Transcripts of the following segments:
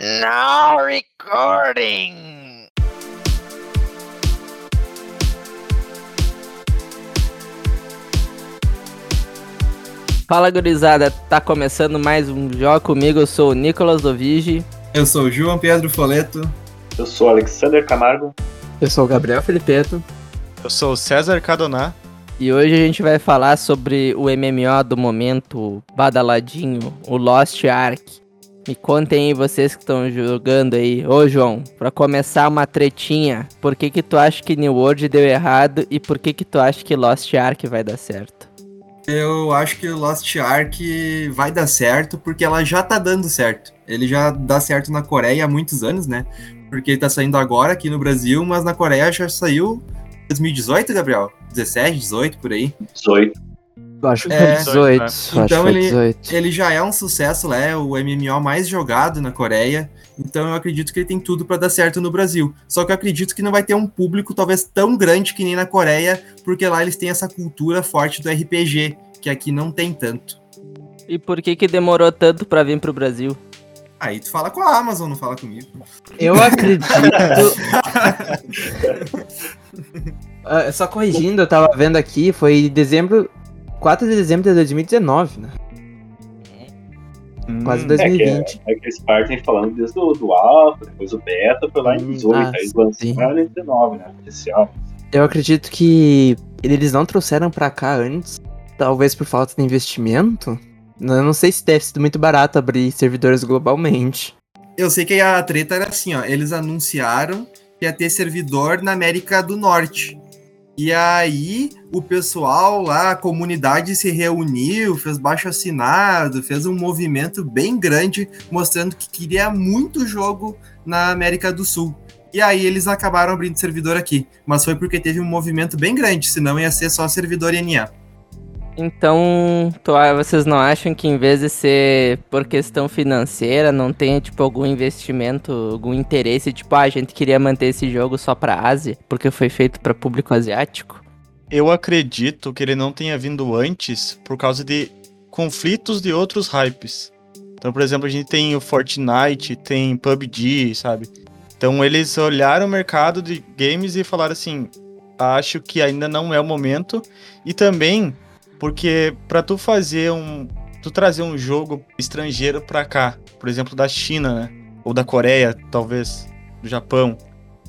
Now recording! Fala gurizada, tá começando mais um Jogo comigo, eu sou o Nicolas Dovigi. Eu sou o João Pedro Foleto. Eu sou o Alexander Camargo. Eu sou o Gabriel Felipeto. Eu sou o César Cadoná. E hoje a gente vai falar sobre o MMO do momento badaladinho, o Lost Ark. Me contem aí vocês que estão jogando aí. Ô João, pra começar uma tretinha, por que que tu acha que New World deu errado e por que que tu acha que Lost Ark vai dar certo? Eu acho que o Lost Ark vai dar certo porque ela já tá dando certo. Ele já dá certo na Coreia há muitos anos, né? Porque ele tá saindo agora aqui no Brasil, mas na Coreia já saiu 2018, Gabriel? 17, 18, por aí. 18. Acho que É, foi 18. né? acho que Então ele- 18. Ele já é um sucesso lá, é o MMO mais jogado na Coreia. Então eu acredito que ele tem tudo pra dar certo no Brasil. Só que eu acredito que não vai ter um público talvez tão grande que nem na Coreia, porque lá eles têm essa cultura forte do RPG, que aqui não tem tanto. E por que que demorou tanto pra vir pro Brasil? Aí tu fala com a Amazon, não fala comigo. Eu acredito. Ah, só corrigindo, eu tava vendo aqui, foi dezembro. 4 de dezembro de 2019, né? Quase Hum, 2020. É que eles partem falando desde o do Alpha, depois o Beta, foi lá em Hum, 18, ah, aí lançaram em 19, né? Oficial. Eu acredito que eles não trouxeram pra cá antes, talvez por falta de investimento. Eu não sei se deve ser muito barato abrir servidores globalmente. Eu sei que a treta era assim, ó. Eles anunciaram que ia ter servidor na América do Norte. E aí o pessoal lá, a comunidade se reuniu, fez baixo assinado, fez um movimento bem grande, mostrando que queria muito jogo na América do Sul. E aí eles acabaram abrindo servidor aqui. Mas foi porque teve um movimento bem grande, senão ia ser só servidor NA. Então, tu- ah, vocês não acham que em vez de ser por questão financeira, não tenha, tipo, algum investimento, algum interesse, tipo, ah, a gente queria manter esse jogo só pra Ásia, porque foi feito pra público asiático? Eu acredito que ele não tenha vindo antes por causa de conflitos de outros hypes. Então, por exemplo, a gente tem o Fortnite, tem PUBG, sabe? Então eles olharam o mercado de games e falaram assim: acho que ainda não é o momento. E também porque pra tu fazer um. Tu trazer um jogo estrangeiro pra cá, por exemplo, da China, né? Ou da Coreia, talvez, do Japão.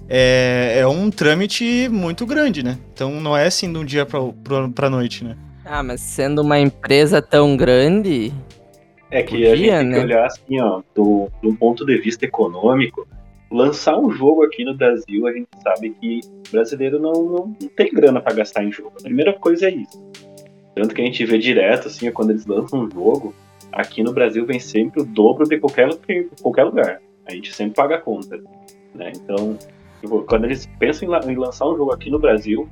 É, é um trâmite muito grande, né? Então não é assim de um dia pra, pra, pra noite, né? Ah, mas sendo uma empresa tão grande, É que Podia, a gente tem né? que olhar assim, ó, do, de um ponto de vista econômico. Lançar um jogo aqui no Brasil, a gente sabe que o brasileiro não, não, não tem grana pra gastar em jogo. A primeira coisa é isso. Tanto que a gente vê direto, assim, quando eles lançam um jogo, aqui no Brasil vem sempre o dobro de qualquer, qualquer lugar. A gente sempre paga a conta. Né? Então, tipo, quando eles pensam em, la- em lançar um jogo aqui no Brasil,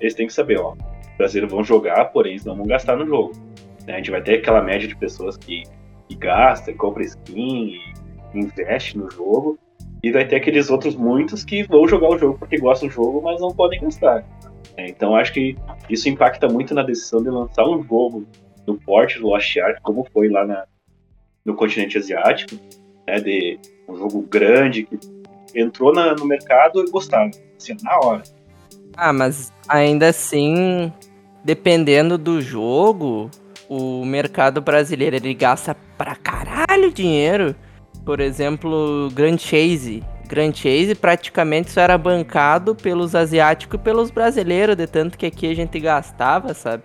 eles têm que saber, ó, os brasileiros vão jogar, porém eles não vão gastar no jogo. né? A gente vai ter aquela média de pessoas que, que gasta, compra skin investe no jogo. E vai ter aqueles outros muitos que vão jogar o jogo porque gostam do jogo, mas não podem gastar. Né? Então acho que isso impacta muito na decisão de lançar um jogo no porte do Lost Ark, como foi lá na, no continente asiático, né, de um jogo grande que entrou na- no mercado e gostaram, assim, na hora. Ah, mas ainda assim, dependendo do jogo, o mercado brasileiro ele gasta pra caralho dinheiro. Por exemplo, Grand Chase. Grand Chase praticamente só era bancado pelos asiáticos e pelos brasileiros, de tanto que aqui a gente gastava, sabe?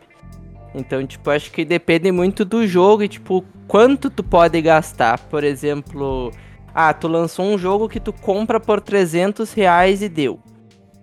Então, tipo, acho que depende muito do jogo e, tipo, quanto tu pode gastar. Por exemplo, ah, tu lançou um jogo que tu compra por 300 reais e deu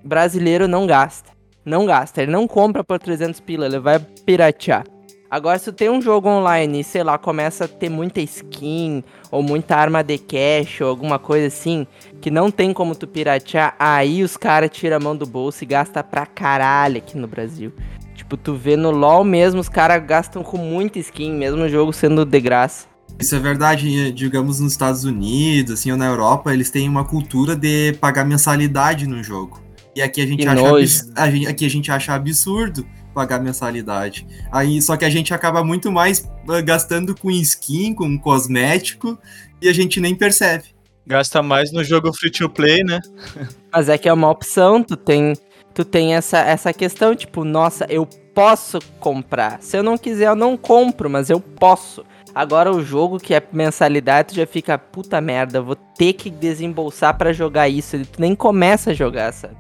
brasileiro não gasta. Não gasta, ele não compra por 300 pila, ele vai piratear. Agora, se tu tem um jogo online e, sei lá, começa a ter muita skin, ou muita arma de cash, ou alguma coisa assim, que não tem como tu piratear, aí os caras tiram a mão do bolso e gastam pra caralho aqui no Brasil. Tipo, tu vê no LoL mesmo, os caras gastam com muita skin, mesmo o jogo sendo de graça. Isso é verdade, digamos nos Estados Unidos, assim, ou na Europa, eles têm uma cultura de pagar mensalidade no jogo. E aqui a gente, Que acha, abs- a gente, aqui a gente acha absurdo pagar mensalidade. Aí, só que a gente acaba muito mais ah, gastando com skin, com cosmético, e a gente nem percebe. Gasta mais no jogo free to play, né? Mas é que é uma opção, tu tem, tu tem essa, essa questão, tipo, nossa, eu posso comprar. Se eu não quiser, eu não compro, mas eu posso. Agora o jogo que é mensalidade, tu já fica, puta merda, eu vou ter que desembolsar pra jogar isso. Tu nem começa a jogar, sabe?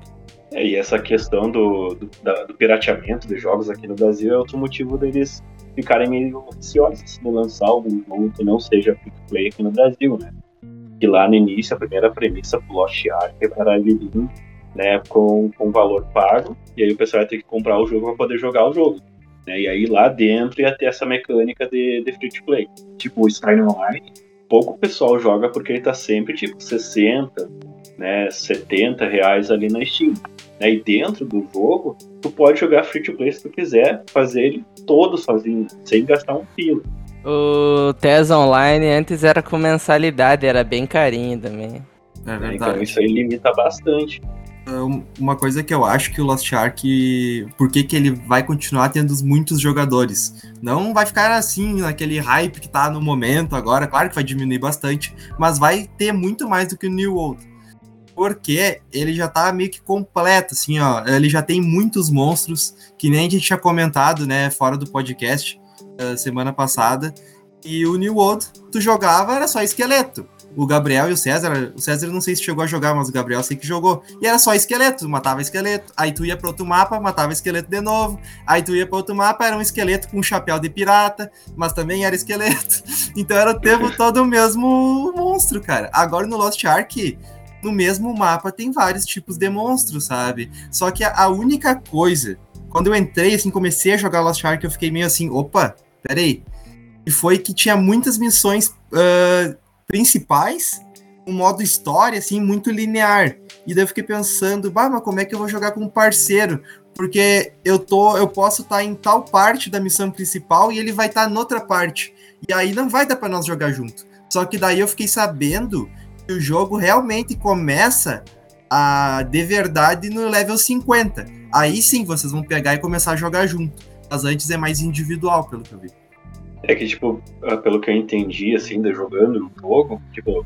É, e essa questão do, do, da- do pirateamento dos jogos aqui no Brasil é outro motivo deles ficarem meio ansiosos de lançar algum jogo que não seja free to play aqui no Brasil, né? Que lá no início, a primeira premissa pro Lost Ark era ele vir né, com, com valor pago, e aí o pessoal ia ter que comprar o jogo para poder jogar o jogo. Né? E aí lá dentro ia ter essa mecânica de, de free to play. Tipo, o Skyrim Online, pouco pessoal joga porque ele tá sempre tipo 60, né, 70 reais ali na Steam. Né? E dentro do jogo, tu pode jogar free to play se tu quiser, fazer ele todo sozinho, sem gastar um pila. O TES Online antes era com mensalidade, era bem carinho também. É né? verdade. Então isso aí limita bastante. Um- Uma coisa que eu acho que o Lost Ark, por que, que ele vai continuar tendo muitos jogadores? Não vai ficar assim, naquele hype que tá no momento agora, claro que vai diminuir bastante, mas vai ter muito mais do que o New World. Porque ele já tá meio que completo, assim, ó. Ele já tem muitos monstros, que nem a gente tinha comentado, né, fora do podcast, eh, semana passada. E o New World, tu jogava, era só esqueleto o Gabriel e o César, o César não sei se chegou a jogar, mas o Gabriel sei que jogou. E era só esqueleto, matava esqueleto. Aí tu ia pra outro mapa, matava esqueleto de novo. Aí tu ia pra outro mapa, era um esqueleto com um chapéu de pirata, mas também era esqueleto. Então era o tempo todo o mesmo monstro, cara. Agora no Lost Ark, no mesmo mapa tem vários tipos de monstros, sabe? Só que a, a única coisa, quando eu entrei, assim, comecei a jogar Lost Ark, eu fiquei meio assim, opa, peraí. E foi que tinha muitas missões ah, principais, um modo história, assim, muito linear. E daí eu fiquei pensando, bah, mas como é que eu vou jogar com um parceiro? Porque eu tô, eu posso estar em tal parte da missão principal e ele vai estar noutra parte. E aí não vai dar pra nós jogar junto. Só que daí eu fiquei sabendo que o jogo realmente começa a de verdade no level 50. Aí sim vocês vão pegar e começar a jogar junto. Mas antes é mais individual, pelo que eu vi. É que, tipo, ah, pelo que eu entendi, assim, de jogando no jogo, tipo,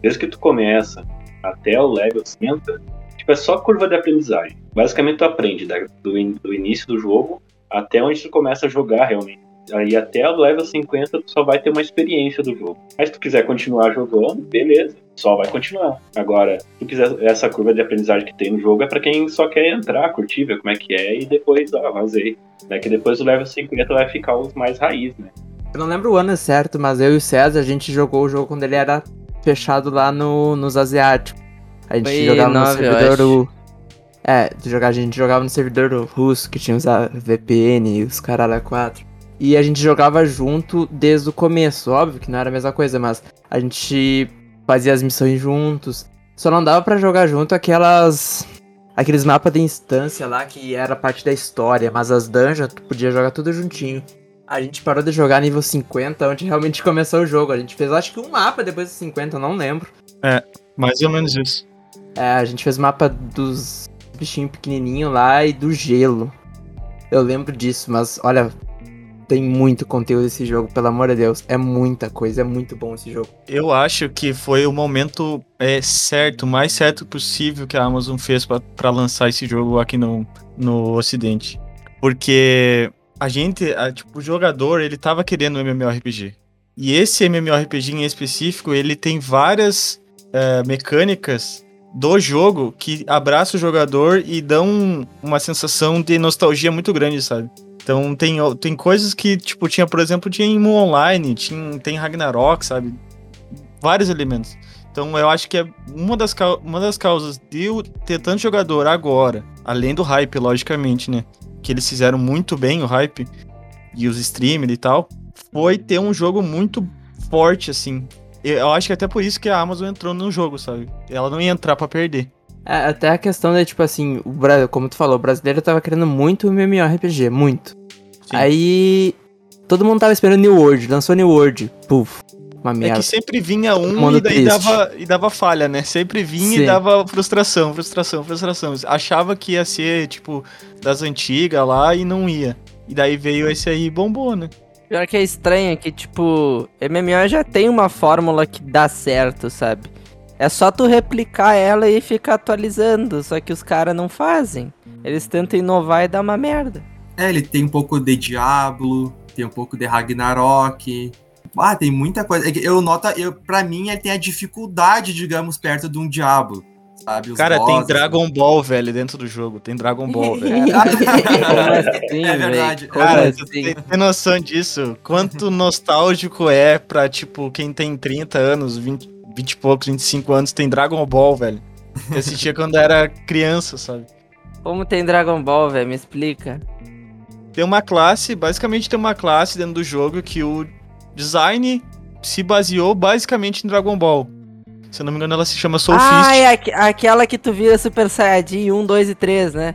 desde que tu começa até o level 60, tipo, é só curva de aprendizagem. Basicamente, tu aprende da- do, in- do início do jogo até onde tu começa a jogar realmente. Aí até o level 50 tu só vai ter uma experiência do jogo. Mas se tu quiser continuar jogando, beleza, só vai continuar. Agora, se tu quiser essa curva de aprendizagem que tem no jogo é pra quem só quer entrar, curtir, ver como é que é e depois, ah, vazei. Né? Que depois do level 50 vai ficar os mais raiz, né? Eu não lembro o ano certo, mas eu e o César, a gente jogou o jogo quando ele era fechado lá no, nos asiáticos. A gente Foi jogava no servidor do... É, de jogar, a gente jogava no servidor do russo, que tinha os VPN e os caralho 4. E a gente jogava junto desde o começo, óbvio que não era a mesma coisa, mas a gente fazia as missões juntos. Só não dava pra jogar junto aquelas... Aqueles mapas de instância lá que era parte da história, mas as dungeons tu podia jogar tudo juntinho. A gente parou de jogar nível 50, onde realmente começou o jogo. A gente fez acho que um mapa depois dos 50, eu não lembro. Mais ou menos isso. É, a gente fez mapa dos bichinhos pequenininhos lá e do gelo. Eu lembro disso, mas olha, tem muito conteúdo esse jogo, pelo amor de Deus. É muita coisa, é muito bom esse jogo. Eu acho que foi o momento é, certo, mais certo possível que a Amazon fez pra lançar esse jogo aqui no, no Ocidente. Porque a gente, a- tipo, o jogador, ele tava querendo um MMORPG. E esse MMORPG em específico, ele tem várias é, mecânicas do jogo que abraçam o jogador e dão uma sensação de nostalgia muito grande, sabe? Então tem, tem coisas que, tipo, tinha, por exemplo, tinha em Online, tinha, tem Ragnarok, sabe? Vários elementos. Então eu acho que é uma das, uma das causas de eu ter tanto jogador agora, além do hype, logicamente, né? Que eles fizeram muito bem o hype e os streamers e tal, foi ter um jogo muito forte, assim. Eu- acho que até por isso que a Amazon entrou no jogo, sabe? Ela não ia entrar pra perder. É, até a questão de, tipo assim, o como tu falou, o brasileiro tava querendo muito MMORPG, muito. Sim. Aí todo mundo tava esperando New World, lançou New World, puf, uma É merda. que sempre vinha um e daí dava, e dava falha, né? Sempre vinha Sim. e dava frustração, frustração, frustração. Achava que ia ser, tipo, das antigas lá e não ia. E daí veio esse aí e bombou, né? Pior que é estranho que, tipo, MMO já tem uma fórmula que dá certo, sabe? É só tu replicar ela e ficar atualizando, só que os caras não fazem. Eles tentam inovar e dá uma merda. É, ele tem um pouco de Diablo, tem um pouco de Ragnarok. Ah, tem muita coisa. É Eu noto, eu, pra mim, ele tem a dificuldade, digamos, perto de um Diablo. Sabe? Os Cara, tem bosses. Dragon Ball, velho, dentro do jogo. Tem Dragon Ball, velho. Como assim, É verdade. Como Cara, assim? tem, tem noção disso? Quanto nostálgico é pra, tipo, quem tem 30 anos, 20, 20 e poucos, 25 anos, tem Dragon Ball, velho. Eu assistia quando era criança, sabe? Como tem Dragon Ball, velho? Me explica. Tem uma classe, basicamente tem uma classe dentro do jogo que o design se baseou basicamente em Dragon Ball. Se eu não me engano, ela se chama Soul ah, Fist. é aqu- aquela que tu vira Super Saiyajin 1, 2 e 3, né?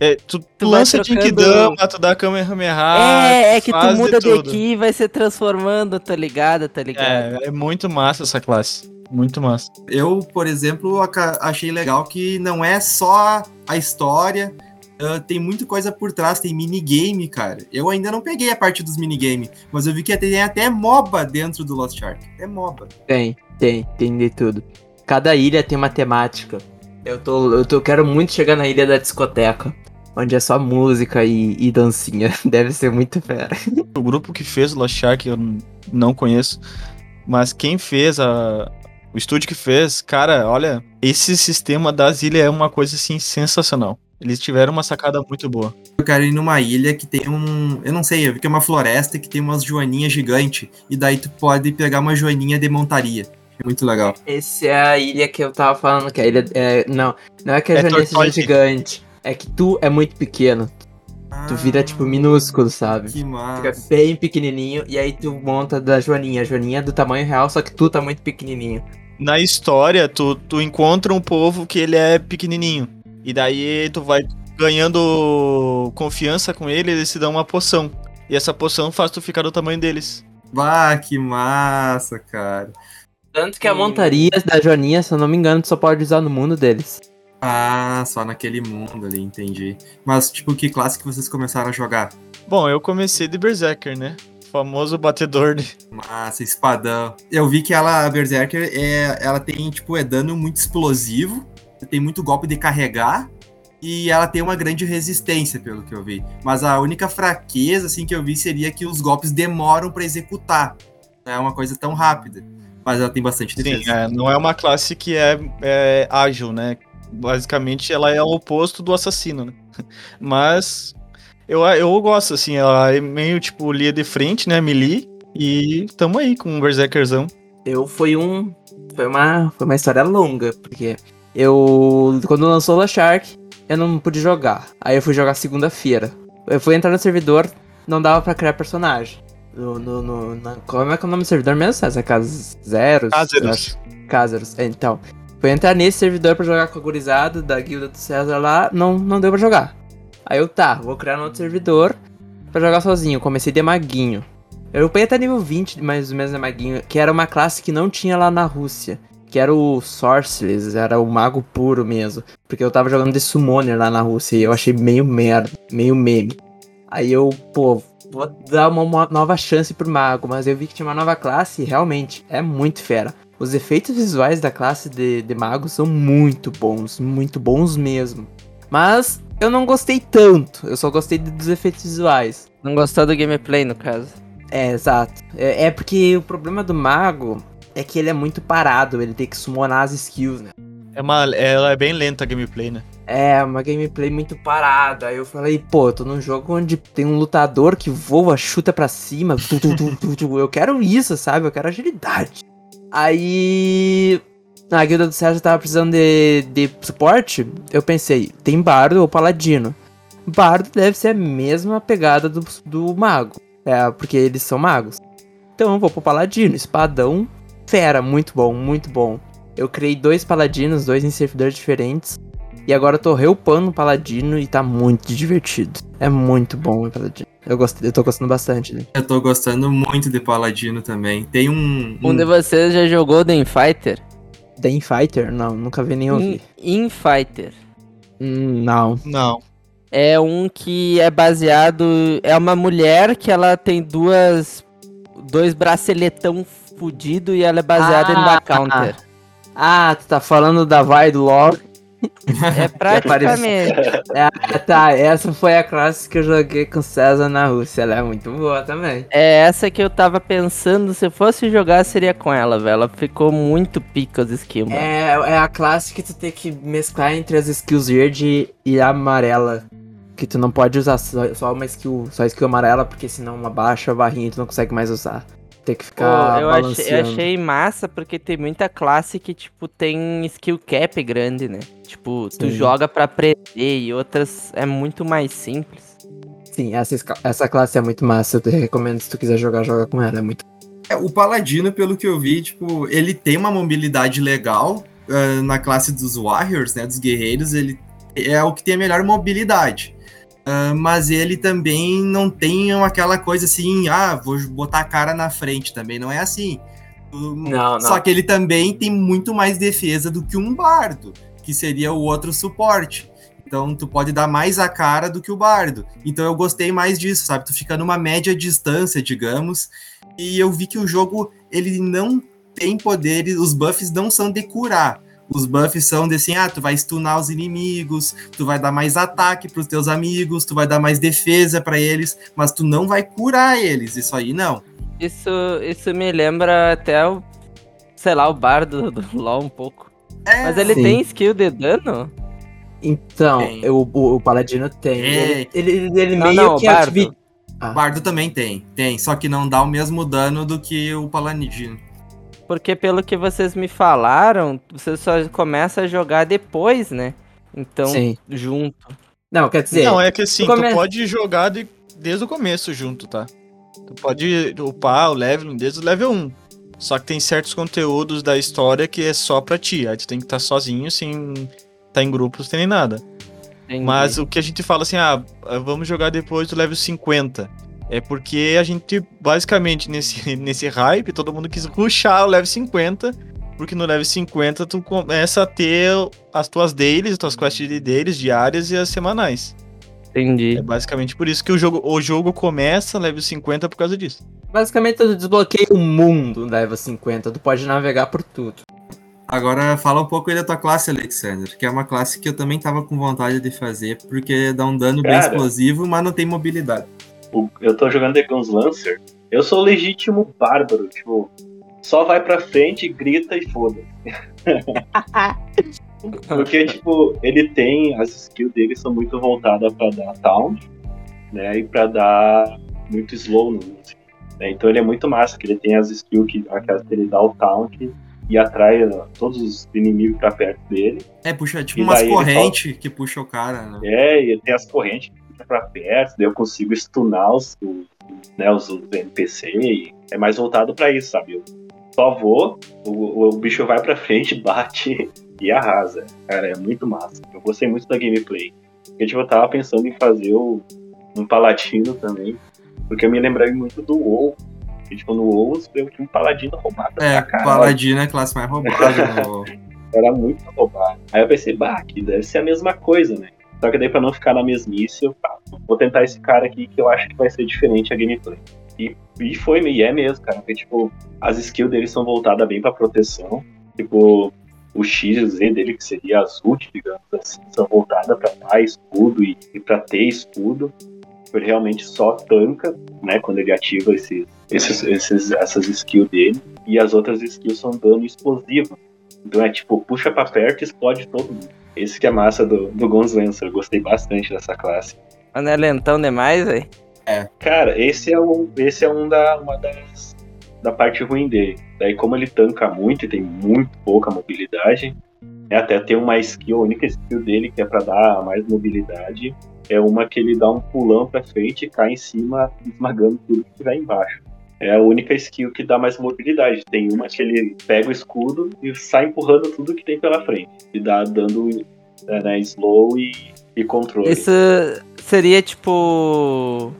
É, tu, tu lança trocando- Jinkidama, tu dá Kamehameha. é, é que tu Ah, muda de, aqui e vai se transformando, tá ligado, tá ligado? É, é muito massa essa classe. Muito massa. Eu, por exemplo, achei legal que não é só a história, ah, tem muita coisa por trás, tem minigame, cara. Eu ainda não peguei a parte dos minigame, mas eu vi que tem até MOBA dentro do Lost Ark. É MOBA. Tem, tem, tem de tudo. Cada ilha tem uma temática. Eu tô, eu tô, quero muito chegar na ilha da discoteca, onde é só música e, e dancinha. Deve ser muito fera. O grupo que fez o Lost Ark eu não conheço, mas quem fez a o estúdio que fez, cara, olha, esse sistema das ilhas é uma coisa assim sensacional. Eles tiveram uma sacada muito boa. Eu quero ir numa ilha que tem um. Eu não sei, eu vi que é uma floresta que tem umas joaninhas gigantes. E daí tu pode pegar uma joaninha de montaria. É muito legal. Essa é a ilha que eu tava falando, que a ilha. É, não, não é que a É Joanessa seja gigante. É que tu é muito pequeno. Tu vira, tipo, minúsculo, sabe? Que Fica massa. bem pequenininho e aí tu monta da Joaninha. A Joaninha é do tamanho real, só que tu tá muito pequenininho. Na história, tu, tu encontra um povo que ele é pequenininho. E daí tu vai ganhando confiança com ele, eles te dão uma poção. E essa poção faz tu ficar do tamanho deles. Bah, que massa, cara. Tanto que a Hum. montaria da Joaninha, se eu não me engano, tu só pode usar no mundo deles. Ah, só naquele mundo ali, entendi. Mas, tipo, que classe que vocês começaram a jogar? Bom, eu comecei de Berserker, né? Famoso batedor de. Massa, espadão. Eu vi que ela, a Berserker, é, ela tem, tipo, é dano muito explosivo, tem muito golpe de carregar, e ela tem uma grande resistência, pelo que eu vi. Mas a única fraqueza, assim, que eu vi seria que os golpes demoram pra executar. Não é uma coisa tão rápida. Mas ela tem bastante Sim, defesa. é, não é uma classe que é, é ágil, né? Basicamente, ela é o oposto do assassino, né? Mas eu, eu gosto, assim, ela é meio tipo linha de frente, né? Melee. E tamo aí com um Berserkerzão. Eu foi um. Foi uma, foi uma história longa, porque eu. Quando lançou o Shark, eu não pude jogar. Aí eu fui jogar segunda-feira. Eu fui entrar no servidor, não dava pra criar personagem. No, no, no- na- como é que é o nome do servidor mesmo, César? Cas Zeros? Caseros. Caseros. É, Então, fui entrar nesse servidor pra jogar com a gurizada da guilda do César lá, não, não deu pra jogar. Aí eu, tá, vou criar um outro servidor pra jogar sozinho. Comecei de maguinho. Eu upei até nível 20, mais ou menos de maguinho, que era uma classe que não tinha lá na Rússia. Que era o Sorceress, era o mago puro mesmo. Porque eu tava jogando de Summoner lá na Rússia e eu achei meio merda, meio meme. Aí eu, pô, vou dar uma, nova chance pro mago, mas eu vi que tinha uma nova classe e realmente é muito fera. Os efeitos visuais da classe de, de mago são muito bons, muito bons mesmo. Mas eu não gostei tanto, eu só gostei dos efeitos visuais. Não gostou do gameplay, no caso. É, exato. É, é porque o problema do mago é que ele é muito parado, ele tem que summonar as skills, né? É uma, ela é bem lenta a gameplay, né? É, uma gameplay muito parada. Aí eu falei, pô, tô num jogo onde tem um lutador que voa, chuta pra cima. tu, tu, tu. Eu quero isso, sabe? Eu quero agilidade. Aí. A guilda do César tava precisando de, de suporte. Eu pensei, tem bardo ou paladino? Bardo deve ser a mesma pegada do, do mago. É, porque eles são magos. Então eu vou pro paladino. Espadão, fera, muito bom, muito bom. Eu criei dois paladinos, dois em servidores diferentes. E agora eu tô reupando o Paladino e tá muito divertido. É muito bom o Paladino. Eu, gostei, eu tô gostando bastante dele. Eu tô gostando muito de Paladino também. Tem um. Um de vocês já jogou The Infighter? The Infighter? Não, nunca vi nem In, ouvi. Infighter. Hum, não. Não. É um que é baseado. É uma mulher que ela tem duas. Dois braceletão fudido e ela é baseada em Ah, da Counter. Ah, tu tá falando da vai do LoL. É praticamente. É, tá, essa foi a classe que eu joguei com César na Rússia. Ela é muito boa também. É essa que eu tava pensando, se fosse jogar, seria com ela, velho. Ela ficou muito pica os skills. É, é a classe que tu tem que mesclar entre as skills verde e amarela. Que tu não pode usar só, só uma skill, só skill amarela, porque senão uma baixa a barrinha e tu não consegue mais usar. Tem que Pô, ficar eu, achei, balanceando. eu achei massa porque tem muita classe que, tipo, tem skill cap grande, né? Tipo, tu Sim. joga pra aprender e outras é muito mais simples. Sim, essa, essa classe é muito massa. Eu te recomendo se tu quiser jogar, joga com ela. É muito. É, o Paladino, pelo que eu vi, tipo, ele tem uma mobilidade legal ah, na classe dos Warriors, né? Dos guerreiros, ele é o que tem a melhor mobilidade. Ah, mas ele também não tem aquela coisa assim, ah, vou botar a cara na frente também, não é assim. Não, não. Só que ele também tem muito mais defesa do que um bardo, que seria o outro suporte. Então tu pode dar mais a cara do que o bardo. Então eu gostei mais disso, sabe? Tu fica numa média distância, digamos, e eu vi que o jogo ele não tem poderes, os buffs não são de curar. Os buffs são de assim, ah, tu vai stunar os inimigos, tu vai dar mais ataque pros teus amigos, tu vai dar mais defesa pra eles, mas tu não vai curar eles. Isso aí não. Isso, isso me lembra até o, sei lá, o bardo do LoL um pouco. É, Mas ele Sim. tem skill de dano? Então, eu- o, o Paladino tem. É. Ele, ele, ele Não, meio não, que Bardo. ative- Bardo também tem, tem, só que não dá o mesmo dano do que o Paladino. Porque pelo que vocês me falaram, você só começa a jogar depois, né? Então, Sim. junto. Não, quer dizer. Não, é que assim, Tu come- tu pode jogar de- desde o começo junto, tá? Tu pode upar o level desde o level 1. Só que tem certos conteúdos da história que é só pra ti. Aí tu tem que estar sozinho, sem estar em grupos, sem nem nada. Entendi. Mas o que a gente fala assim, ah, vamos jogar depois do level 50. É porque a gente, basicamente, nesse, nesse hype, todo mundo quis rushar o level 50. Porque no level 50 tu começa a ter as tuas dailies, as tuas quests de dailies diárias e as semanais. Entendi. É basicamente por isso que o jogo, o jogo começa level 50 por causa disso. Basicamente, tu desbloqueia o mundo no level 50. Tu pode navegar por tudo. Agora fala um pouco aí da tua classe, Alexander, que é uma classe que eu também tava com vontade de fazer, porque dá um dano bem Cara. explosivo, mas não tem mobilidade. O- eu tô jogando The Guns Lancer, eu sou o legítimo bárbaro, tipo, só vai pra frente, grita e foda. Porque, tipo, ele tem, as skills dele são muito voltadas pra dar taunt, né, e pra dar muito slow no músico. né? Então ele é muito massa, que ele tem as skills que, aquelas que ele dá o taunt e atrai ó, todos os inimigos pra perto dele. É, puxa, tipo E umas correntes que puxa o cara, né? É, e ele tem as correntes pra perto, daí eu consigo stunar os, os, né, os, os NPC e é mais voltado pra isso, sabe? Eu só vou, o, o bicho vai pra frente, bate e arrasa. Cara, é muito massa. Eu gostei muito da gameplay. Porque, tipo, eu tava pensando em fazer o, um paladino também, porque eu me lembrei muito do WoW. E, tipo, no WoW eu tinha um paladino roubado É, caralho. Paladino é a classe mais roubada. no- Era muito roubado. Aí eu pensei, bah, que deve ser a mesma coisa, né? Só que daí pra não ficar na mesmice, eu pá, vou tentar esse cara aqui que eu acho que vai ser diferente a gameplay. E, e foi, e é mesmo, cara. Porque, tipo, as skills dele são voltadas bem pra proteção. Tipo, o X Z dele, que seria as ult, digamos assim, são voltadas pra dar escudo e, e pra ter escudo. Ele realmente só tanca, né, quando ele ativa esses, esses, esses, essas skills dele. E as outras skills são dano explosivo. Então é tipo, puxa pra perto e explode todo mundo. Esse que é a massa do, do Lancer. Eu gostei bastante dessa classe. Mas não é lentão demais, velho? Cara, esse é um, esse é um da, uma das da parte ruim dele. Daí como ele tanca muito e tem muito pouca mobilidade, é até tem uma skill, a única skill dele que é pra dar mais mobilidade, é uma que ele dá um pulão pra frente e cai em cima, esmagando tudo que tiver embaixo. É a única skill que dá mais mobilidade. Tem uma que ele pega o escudo e sai empurrando tudo que tem pela frente. E dá dando é, né, slow e, e controle. Isso seria tipo.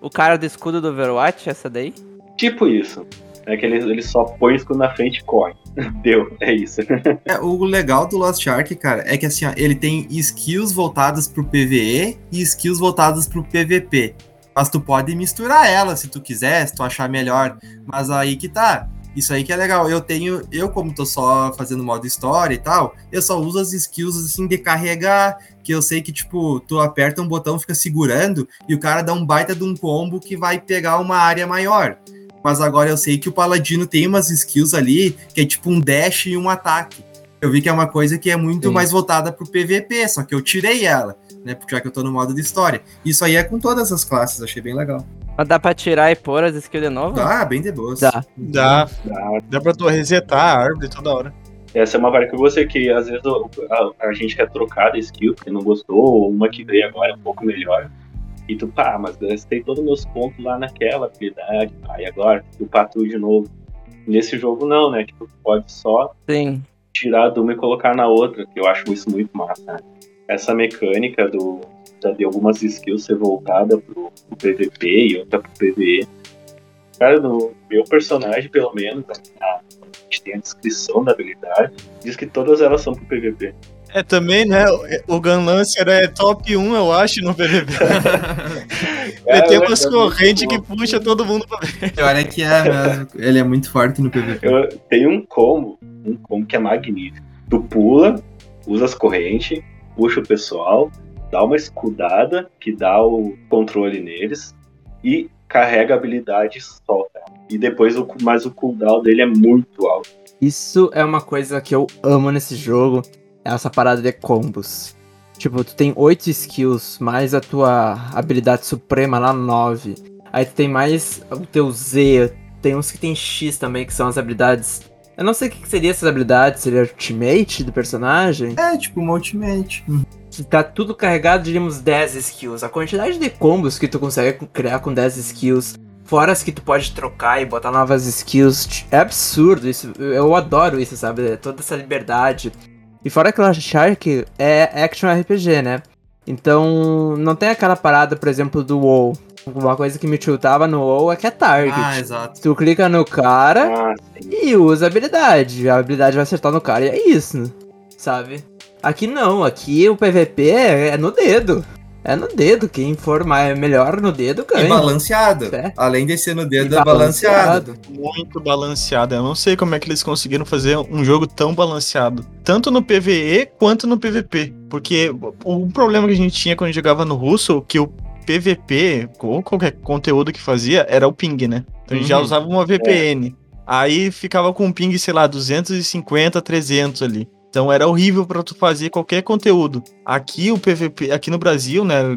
O cara do escudo do Overwatch, essa daí? Tipo isso. É que ele, ele só põe o escudo na frente e corre. Deu, é isso. É, o legal do Lost Ark, cara, é que assim, ó, ele tem skills voltadas pro PVE e skills voltadas pro PVP. Mas tu pode misturar elas se tu quiser, se tu achar melhor. Mas aí que tá. Isso aí que é legal. Eu tenho, eu como tô só fazendo modo história e tal, eu só uso as skills assim de carregar, que eu sei que tipo, tu aperta um botão, fica segurando e o cara dá um baita de um combo que vai pegar uma área maior. Mas agora eu sei que o paladino tem umas skills ali que é tipo um dash e um ataque. Eu vi que é uma coisa que é muito Sim. mais voltada pro PVP, só que eu tirei ela, né? Porque já que eu tô no modo de história. Isso aí é com todas as classes, achei bem legal. Mas dá pra tirar e pôr as skills de novo? Ah, bem de boas. Dá. Dá, Tá? dá pra tu resetar a árvore toda hora. Essa é uma parte que você que às vezes o- a, a gente quer trocar de skill porque não gostou, ou uma que veio agora é um pouco melhor. E tu, pá, mas gastei todos os meus pontos lá naquela habilidade, pá, e agora que upar tudo de novo. Nesse jogo não, né? Tipo, tu pode só Sim. Tirar de uma e colocar na outra, que eu acho isso muito massa. né? Essa mecânica do, de algumas skills ser voltada pro, pro PVP e outra pro PVE. Cara, no meu personagem, pelo menos, a, gente tem a descrição da habilidade, diz que todas elas são pro PVP. É, também, né? O Gun Lancer é top 1, eu acho, no PVP. É, tem eu- umas correntes que puxa todo mundo pra ver. Olha que é mesmo. Ele é muito forte no PVP. Eu tenho um combo, um combo que é magnífico. Tu pula, usa as correntes, puxa o pessoal, dá uma escudada que dá o controle neles e carrega a habilidade e solta. E depois, o, mas o cooldown dele é muito alto. Isso é uma coisa que eu amo nesse jogo, é essa parada de combos. Tipo, tu tem 8 skills, mais a tua habilidade suprema lá, 9. Aí tu tem mais o teu Z, tem uns que tem X também, que são as habilidades... Eu não sei o que seria essas habilidades, seria ultimate do personagem? É, tipo uma ultimate. que tá tudo carregado, diríamos 10 skills. A quantidade de combos que tu consegue criar com 10 skills, fora as que tu pode trocar e botar novas skills, é absurdo. Isso, eu adoro isso, sabe? Toda essa liberdade. E fora que achar que é action RPG, né? Então, não tem aquela parada, por exemplo, do WoW. Uma coisa que me tiltava no WoW é que é target. Ah, exato. Tu clica no cara, Ah, e usa a habilidade. A habilidade vai acertar no cara e é isso, sabe? Aqui não, aqui o PVP é, é no dedo. É no dedo, quem for mais, melhor no dedo E ganha. balanceado. É. Além de ser no dedo, E é balanceado. Muito balanceado. Eu não sei como é que eles conseguiram fazer um jogo tão balanceado. Tanto no PVE quanto no PVP. Porque o problema que a gente tinha quando jogava no russo, que o PVP, ou qualquer conteúdo que fazia, era o ping, né? Então a gente já Uhum. usava uma VPN. Aí ficava com um ping, sei lá, 250, 300 ali. Então era horrível pra tu fazer qualquer conteúdo. Aqui o PVP, aqui no Brasil, né,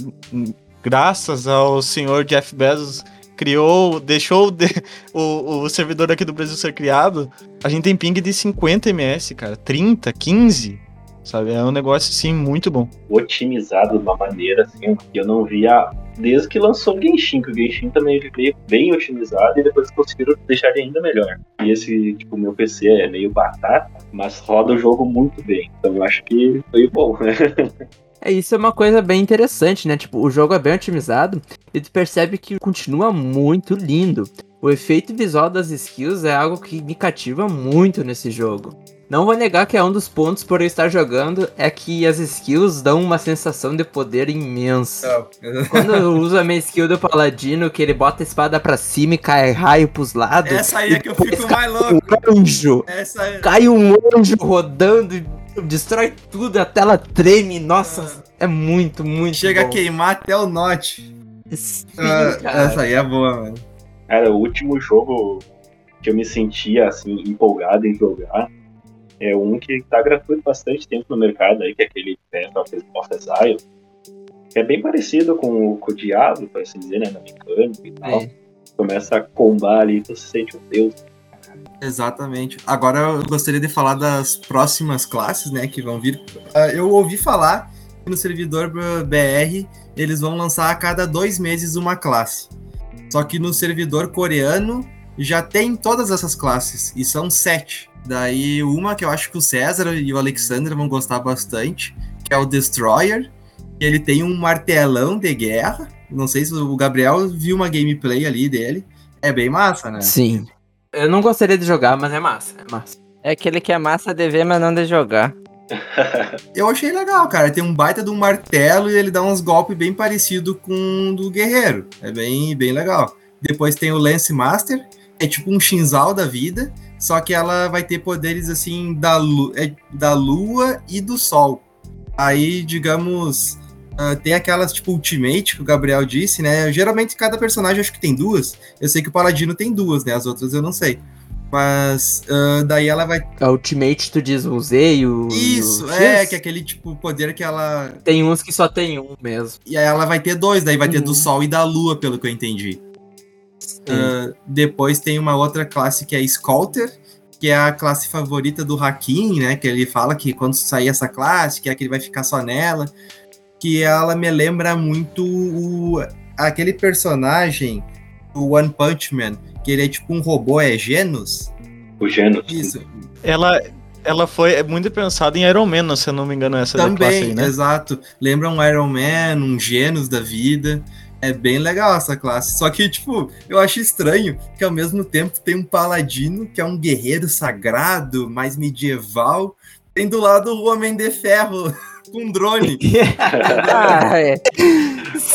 graças ao senhor Jeff Bezos criou, deixou de- o, o servidor aqui do Brasil ser criado, a gente tem ping de 50 ms, cara, 30, 15, sabe? É um negócio assim muito bom. Otimizado de uma maneira assim, que eu não via desde que lançou o Genshin, que o Genshin também veio bem otimizado e depois conseguiram deixar ele ainda melhor. E esse, tipo, meu PC é meio batata, mas roda o jogo muito bem. Então eu acho que foi bom, né? É, isso é uma coisa bem interessante, né? Tipo, o jogo é bem otimizado e tu percebe que continua muito lindo. O efeito visual das skills é algo que me cativa muito nesse jogo. Não vou negar que é um dos pontos por eu estar jogando é que as skills dão uma sensação de poder imensa. Quando eu uso a minha skill do paladino, que ele bota a espada pra cima e cai raio pros lados. Essa aí é que eu fico mais louco. Um anjo! Essa é... Cai um anjo rodando e destrói tudo, a tela treme. Nossa, é muito, muito Chega a bom. queimar até o note. Sim, Ah, essa aí é boa, mano. Cara, o último jogo que eu me sentia assim empolgado em jogar é um que tá gratuito bastante tempo no mercado aí, que é aquele Path of of Exile. Que é bem parecido com, o- com o Diablo, por assim dizer, né? Na mecânica e tal. É. Começa a combar ali, tu se sente um deus. Exatamente. Agora eu gostaria de falar das próximas classes, né, que vão vir. Ah, eu ouvi falar que no servidor BR eles vão lançar a cada dois meses uma classe. Só que no servidor coreano já tem todas essas classes, e são sete. Daí uma que eu acho que o César e o Alexandre vão gostar bastante, que é o Destroyer. que Ele tem um martelão de guerra. Não sei se o Gabriel viu uma gameplay ali dele. É bem massa, né? Sim. Eu não gostaria de jogar, mas é massa, é massa. É aquele que é massa de ver, mas não de jogar. Eu achei legal, cara. Tem um baita de um martelo e ele dá uns golpes bem parecido com o do guerreiro. É bem, bem legal. Depois tem o Lance Master. é tipo um Shinzal da vida, só que ela vai ter poderes assim da, lu é, da lua e do sol. Aí, digamos, uh, tem aquelas tipo Ultimate que o Gabriel disse, né? Geralmente cada personagem acho que tem duas. Eu sei que o Paladino tem duas, né? As outras eu não sei. Mas uh, daí ela vai. A Ultimate, tu diz o Z e o. Isso, o é, que é aquele tipo poder que ela. Tem uns que só tem um mesmo. E aí ela vai ter dois, daí vai ter do Uhum. Sol e da Lua, pelo que eu entendi. Uh, depois tem uma outra classe que é Sculptor, que é a classe favorita do Hakim, né? Que ele fala que quando sair essa classe, que é que ele vai ficar só nela. Que ela me lembra muito o, aquele personagem do One Punch Man, que ele é tipo um robô, é Genos? O Genos. Isso, Ela, ela foi muito pensada em Iron Man, se eu não me engano, essa da classe também, aí, né? exato. Lembra um Iron Man, um Genos da vida. É bem legal essa classe. Só que, tipo, eu acho estranho que ao mesmo tempo tem um paladino, que é um guerreiro sagrado, mais medieval. Tem do lado o Homem de Ferro com drone. Ah, é.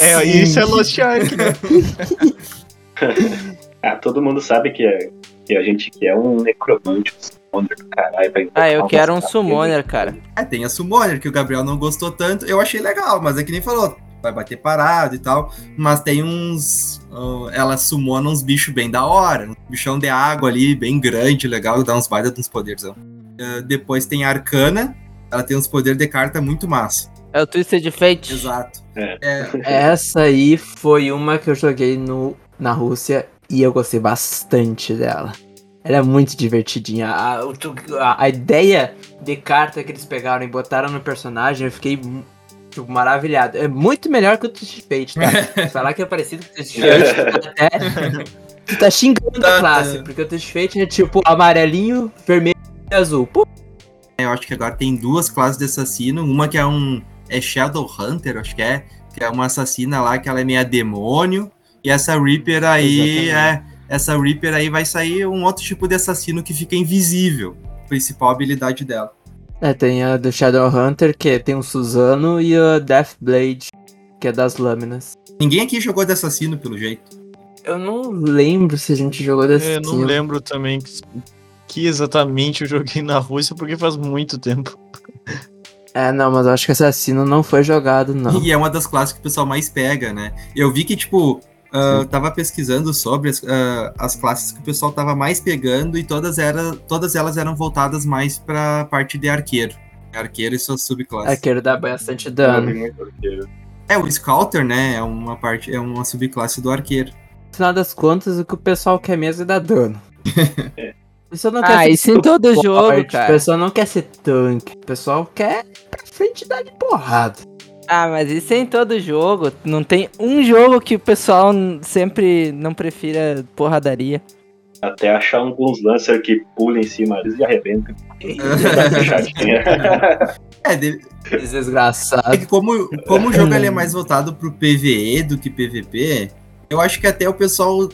É, isso é Lost Ark, né? Ah, todo mundo sabe que, é, que a gente quer um necromante, um summoner do caralho. Ah, eu quero um summoner, cara. É, tem a Summoner, que o Gabriel não gostou tanto. Eu achei legal, mas é que nem falou. Vai bater parado e tal. Mas tem uns. ah, ela summona uns bichos bem da hora. Um bichão de água ali, bem grande, legal. Dá uns baita de uns poderzão. Ah, depois tem a Arcana. Ela tem uns poderes de carta muito massa. É o Twisted Fate. Exato. É. É, Essa aí foi uma que eu joguei no, na Rússia e eu gostei bastante dela. Ela é muito divertidinha. A, a- a ideia de carta que eles pegaram e botaram no personagem, eu fiquei tipo, maravilhado. É muito melhor que o Twist Fate, tá? Falar que é parecido com o Twist Fate, tá até. Tu tá xingando a classe, porque o Twist Fate é tipo amarelinho, vermelho e azul. Pô, eu acho que agora tem duas classes de assassino. Uma que é um. É Shadow Hunter, acho que é. Que é uma assassina lá que ela é meia demônio. E essa Reaper aí é. Essa Reaper aí vai sair um outro tipo de assassino que fica invisível. Principal habilidade dela. É, tem a do Shadowhunter, que tem o Suzano, e a Deathblade, que é das lâminas. Ninguém aqui jogou de assassino, pelo jeito. Eu não lembro se a gente jogou desse Eu não lembro também que, que exatamente eu joguei na Rússia, porque faz muito tempo. É, não, mas eu acho que assassino não foi jogado, não. E é uma das classes que o pessoal mais pega, né? Eu vi que, tipo, ah, eu tava pesquisando sobre as, ah, as classes que o pessoal tava mais pegando e todas, era, todas elas eram voltadas mais pra parte de arqueiro. Arqueiro e suas subclasses. Arqueiro dá bastante dano. É, o Scouter, né? É uma parte, é uma subclasse do arqueiro. No final das contas, o que o pessoal quer mesmo é dar dano. O pessoal não Ah, ser isso em todo jogo, forte, O cara. pessoal não quer ser tanque. O pessoal quer pra frente dar de porrada. Ah, mas isso é em todo jogo. Não tem um jogo que o pessoal sempre não prefira porradaria. Até achar alguns Lancer que pulam em cima deles e arrebentam. Fechadinha. É, de- é Desgraçado. que como, como o jogo ele é mais voltado pro PVE do que PVP, eu acho que até o pessoal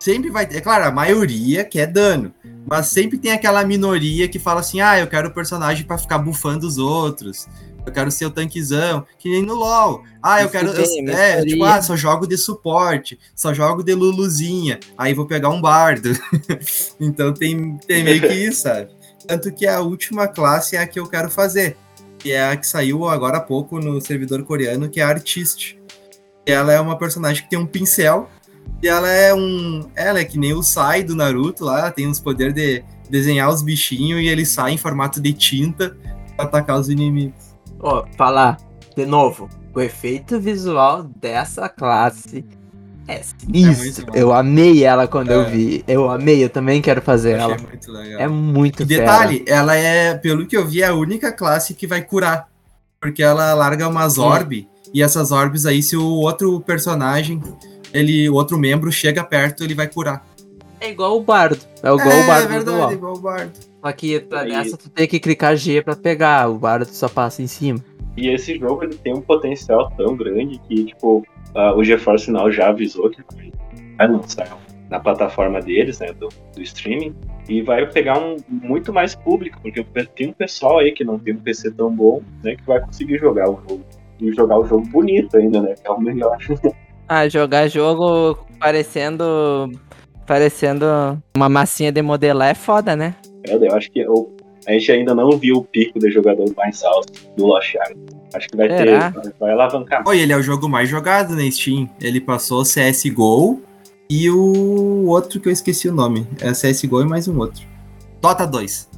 sempre vai ter. É claro, a maioria quer dano. Mas sempre tem aquela minoria que fala assim: ah, eu quero o personagem pra ficar bufando os outros. Eu quero ser o tanquezão, que nem no LoL. Ah, eu Isso quero. eu- é, tipo, ah, só jogo de suporte, só jogo de Luluzinha. Aí vou pegar um bardo. então tem, tem meio que isso, sabe? Tanto que a última classe é a que eu quero fazer. Que é a que saiu agora há pouco no servidor coreano, que é a Artist. Ela é uma personagem que tem um pincel. E ela é um. Ela é que nem o Sai do Naruto lá, ela tem os poderes de desenhar os bichinhos e ele sai em formato de tinta pra atacar os inimigos. Ó, falar de novo. O efeito visual dessa classe é sinistro. bom. eu amei ela quando eu É. vi. Eu amei, eu também quero fazer Eu ela. muito legal. É muito E fera. detalhe, ela é, pelo que eu vi, é a única classe que vai curar. Porque ela larga umas orbes, e essas orbes aí, se o outro personagem, ele, o outro membro chega perto, ele vai curar. É igual o bardo. É igual é, o bardo é verdade, do LoL. igual o bardo. Só que pra Aí- nessa tu tem que clicar G pra pegar. O bardo só passa em cima. E esse jogo ele tem um potencial tão grande que, tipo, ah, o GeForce Now já avisou que vai lançar na plataforma deles, né, do, do streaming, e vai pegar um muito mais público, porque tem um pessoal aí que não tem um PC tão bom, né, que vai conseguir jogar o jogo. E jogar o jogo bonito ainda, né, que é o melhor. Ah, jogar jogo parecendo Parecendo uma massinha de modelar é foda, né? Eu, acho que eu- a gente ainda não viu o pico de jogador mais alto do Lost Ark. Acho que vai Será? ter. Vai alavancar. Oi, ele é o jogo mais jogado na Steam. Ele passou CSGO e o outro que eu esqueci o nome. É CSGO e mais um outro. Dota 2.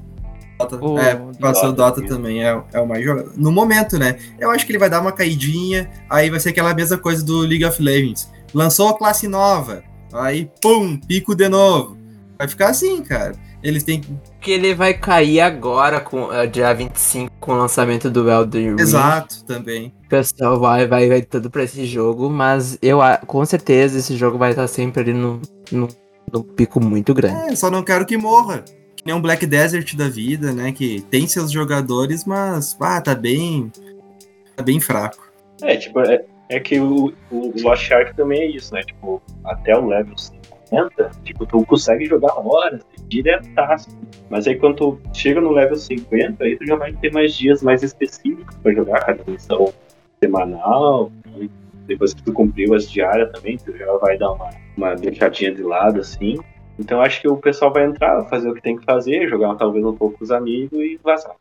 Dota, O- é, passou o Dota Dota também, é, é o mais jogado. No momento, né? Eu acho que ele vai dar uma caidinha, aí vai ser aquela mesma coisa do League of Legends. Lançou a classe nova, aí pum, pico de novo. Vai ficar assim, cara. Eles têm. Que ele vai cair agora, com é, dia 25, com o lançamento do Elden Ring. Exato, também. O pessoal vai, vai, vai tudo pra esse jogo, mas eu com certeza esse jogo vai estar sempre ali no, no, no pico muito grande. É, só não quero que morra. Que nem um Black Desert da vida, né? Que tem seus jogadores, mas ah, tá bem. Tá bem fraco. É, tipo, é, é que o, o Lost Ark também é isso, né? Tipo, até o level 50, tipo, tu consegue jogar horas, diretaço. Mas aí quando tu chega no level 50, aí tu já vai ter mais dias mais específicos pra jogar cada missão semanal. Depois que tu cumpriu as diárias também, tu já vai dar uma, uma deixadinha de lado, assim. Então acho que o pessoal vai entrar, fazer o que tem que fazer, jogar talvez um pouco com os amigos e vazar.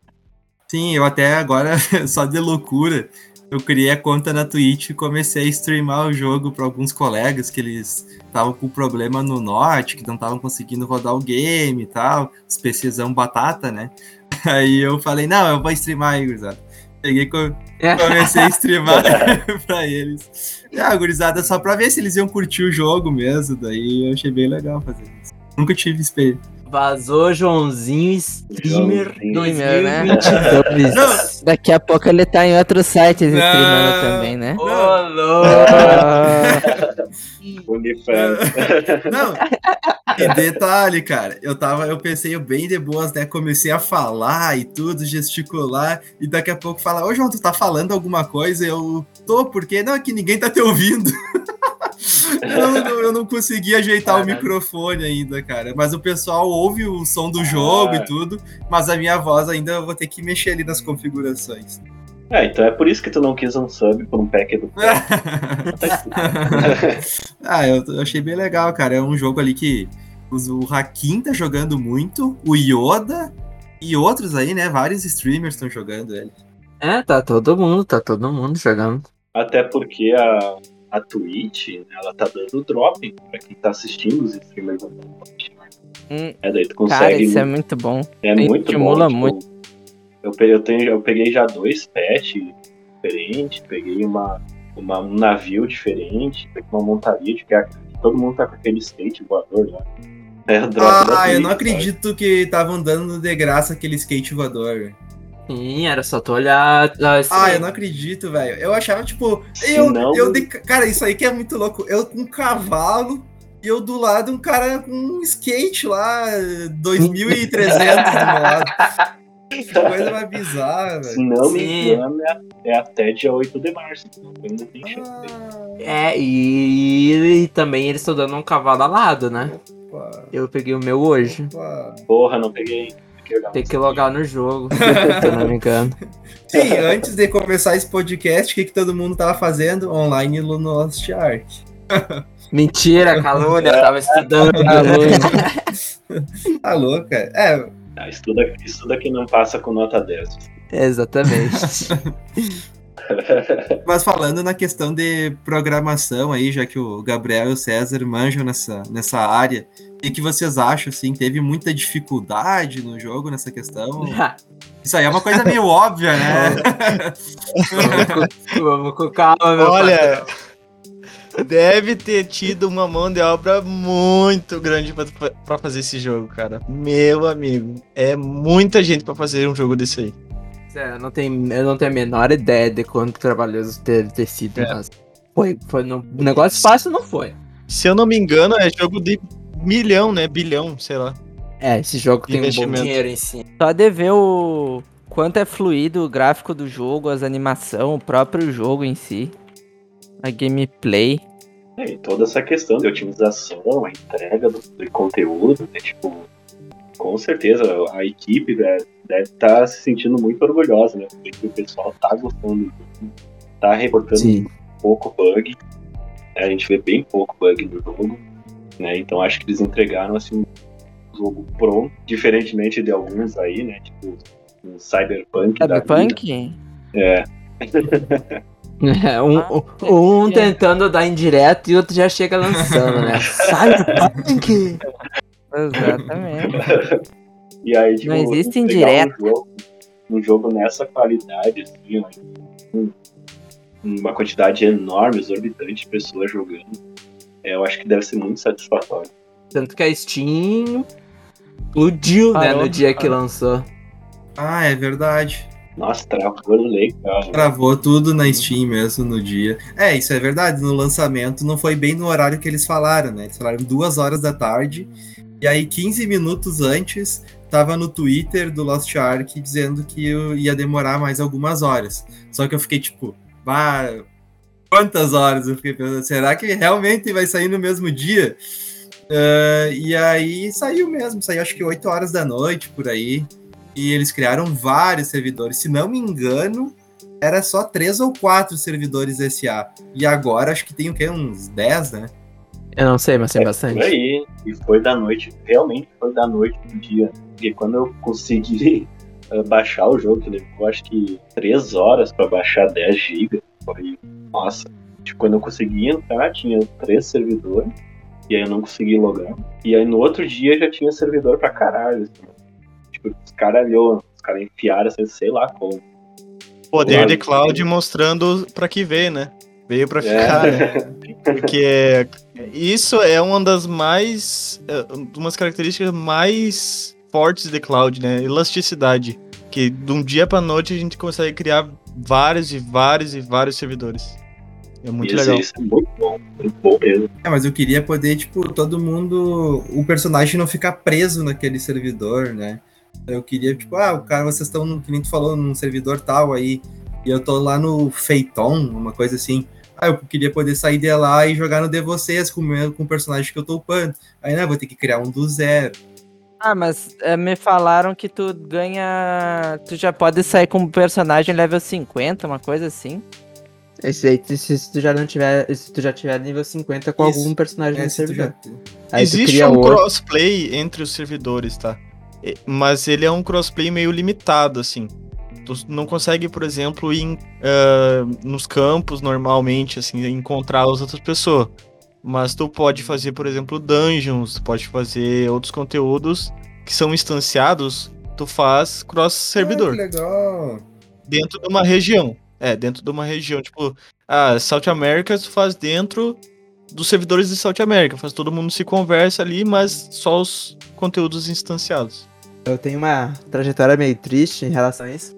Sim, eu até agora, só de loucura, eu criei a conta na Twitch e comecei a streamar o jogo para alguns colegas que eles estavam com problema no norte, que não estavam conseguindo rodar o game e tal, os PCzão batata, né? Aí eu falei, não, eu vou streamar aí, gurizada. Peguei e co- comecei a streamar pra eles. Ah, gurizada, só pra ver se eles iam curtir o jogo mesmo, daí eu achei bem legal fazer isso. Nunca tive experiência. Vazou Joãozinho Streamer Joãozinho. 2022. Não. Daqui a pouco ele tá em outros sites Não. streamando também, né? Ô, louco! OnlyFans. Não. E detalhe, cara, eu tava, eu pensei bem de boas, né? Comecei a falar e tudo, gesticular, e daqui a pouco falar, ô João, tu tá falando alguma coisa? Eu tô, porque não, é que ninguém tá te ouvindo. eu, não, eu não consegui ajeitar o microfone ainda, cara. Mas o pessoal ouve o som do jogo Ah. e tudo, mas a minha voz ainda eu vou ter que mexer ali nas configurações. É, então é por isso que tu não quis um sub por um pack do ah, eu, eu achei bem legal, cara. É um jogo ali que o Hakim tá jogando muito, o Yoda e outros aí, né? Vários streamers estão jogando ele. É, tá todo mundo, tá todo mundo jogando. Até porque a, a Twitch, né, ela tá dando dropping pra quem tá assistindo os streamers. da Twitch, né? Hum, É, daí tu cara, consegue. isso é muito bom. é muito estimula bom. tipo, Eu, pe- eu, tenho, eu peguei já dois pets diferentes, peguei uma, uma, um navio diferente, peguei uma montaria de que a- todo mundo tá com aquele skate voador lá. É, o drop da Ah, eu Twitch, não sabe? acredito que estavam dando de graça aquele skate voador. Sim, era só tu olhar. a Ah, eu não acredito, velho. Eu achava, tipo. Eu, não- eu de- Cara, isso aí que é muito louco. Eu com um cavalo e eu do lado um cara com um skate lá, 2.300 do meu lado. Que coisa mais bizarra, Se velho. não me engano, é, é até dia 8 de março. Ainda tem chance. Ah, É, e, e também eles estão dando um cavalo alado, né? opa, Eu peguei o meu hoje. opa. Porra, não peguei. Tem que logar no jogo, se eu não me engano. Sim, antes de começar esse podcast, o que, que todo mundo tava fazendo? Online no Lost Ark. Mentira, calúnia, eu tava estudando. Tá louco, cara. É, Ah, estuda, estuda que não passa com nota 10. Exatamente. Mas falando na questão de programação aí, já que o Gabriel e o César manjam nessa, nessa área, o que, vocês acham, assim? Teve muita dificuldade no jogo nessa questão? Isso aí é uma coisa meio óbvia, né? Vamos com calma, meu Olha, deve ter tido uma mão de obra muito grande pra, pra fazer esse jogo, cara. Meu amigo, é muita gente pra fazer um jogo desse aí. Sério, eu não tenho, eu não tenho a menor ideia de quanto trabalhoso deve ter sido, É. mas foi, foi no, negócio fácil não foi. Se eu não me engano, é jogo de milhão, né? Bilhão, sei lá. É, esse jogo tem um bom dinheiro em si. Só de ver o quanto é fluido o gráfico do jogo, as animações, o próprio jogo em si, a gameplay. É, e toda essa questão de otimização, a entrega do, do conteúdo, né, tipo, com certeza a equipe né, deve estar se sentindo muito orgulhosa, né? Porque o pessoal tá gostando do jogo, tá reportando Sim. pouco bug. A gente vê bem pouco bug no jogo. Né? Então acho que eles entregaram assim um jogo pronto, diferentemente de alguns aí, né? Tipo um Cyberpunk. da vida. Cyberpunk? É, É, um, Ah, um, um tentando dar indireto e outro já chega lançando, né? Cyberpunk! Exatamente. E aí, tipo, Não existe indireta. Um jogo, um jogo nessa qualidade, assim, ó, uma quantidade enorme, exorbitante de pessoas jogando, eu acho que deve ser muito satisfatório. Tanto que a Steam explodiu, né, no dia que lançou. Ah, é verdade. Nossa, travou legal. né? Travou tudo na Steam mesmo no dia. É, isso é verdade. No lançamento não foi bem no horário que eles falaram, né? Eles falaram duas horas da tarde. E aí, 15 minutos antes, tava no Twitter do Lost Ark dizendo que ia demorar mais algumas horas. Só que eu fiquei tipo, bah, quantas horas? Eu fiquei pensando, será que realmente vai sair no mesmo dia? Ah, e aí saiu mesmo, saiu acho que 8 horas da noite por aí. E eles criaram vários servidores. Se não me engano, era só três ou quatro servidores SA. E agora acho que tem o quê? Uns 10, né? Eu não sei, mas tem Por bastante. aí, e foi da noite, realmente foi da noite pro dia. Porque quando eu consegui eh, baixar o jogo, que levou acho que 3 horas pra baixar 10 GB, foi. Nossa. Tipo, quando eu consegui entrar, tinha três servidores, e aí eu não consegui logar. E aí no outro dia já tinha servidor pra caralho. assim. Tipo, os caras olhou, os caras enfiaram assim, sei lá como. Poder de cloud mostrando pra que veio, né? Veio pra É. ficar, né? Porque isso é uma das mais. é, umas características mais fortes de cloud, né? Elasticidade. Que de um dia pra noite a gente consegue criar vários e vários e vários servidores. É muito isso, legal. isso é muito bom, muito bom mesmo. É, mas eu queria poder, tipo, todo mundo. O personagem não ficar preso naquele servidor, né? Eu queria, tipo, ah, o cara, vocês estão, no- que nem tu falou, num servidor tal aí, e eu tô lá no Feiton, uma coisa assim. Ah, eu queria poder sair de lá e jogar no de vocês com o, meu- com o personagem que eu tô upando. Aí, né, vou ter que criar um do zero. Ah, mas é, me falaram que tu ganha. Tu já pode sair com um personagem level 50, uma coisa assim. Esse aí, se, se tu já não tiver. Se tu já tiver nível 50 com Isso. algum personagem É, no servidor. já- Existe cria um outro. crossplay entre os servidores, tá? Mas ele é um crossplay meio limitado, assim. Tu não consegue, por exemplo, ir ah, nos campos normalmente, assim, encontrar as outras pessoas. Mas tu pode fazer, por exemplo, dungeons, tu pode fazer outros conteúdos que são instanciados, tu faz Ah, cross-servidor que legal. dentro de uma região. É, dentro de uma região, tipo, ah, South America tu faz dentro dos servidores de South America, faz todo mundo se conversa ali, mas só os conteúdos instanciados. Eu tenho uma trajetória meio triste em relação a isso.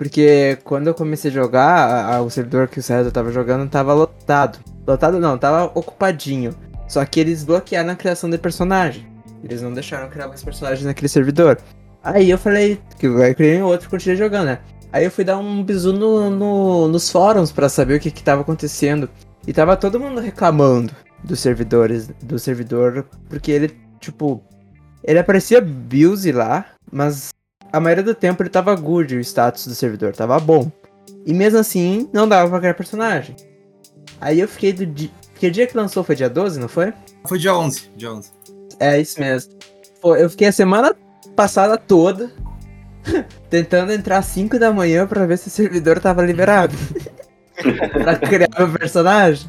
Porque quando eu comecei a jogar, a- a- o servidor que o César tava jogando tava lotado. Lotado não, tava ocupadinho. Só que eles bloquearam a criação de personagem. Eles não deixaram criar mais personagens naquele servidor. Aí eu falei que criei um outro e continuei jogando, né? Aí eu fui dar um bisu no, no- nos fóruns pra saber o que que tava acontecendo. E tava todo mundo reclamando dos servidores, do servidor, porque ele, tipo, ele aparecia Bills lá, mas a maioria do tempo ele tava good o status do servidor, tava bom. E mesmo assim, não dava pra criar personagem. Aí eu fiquei do dia. Que dia que lançou? Foi dia 12, não foi? Foi dia 11, dia 11. É isso mesmo. Pô, eu fiquei a semana passada toda tentando entrar às 5 da manhã pra ver se o servidor tava liberado. pra criar meu personagem.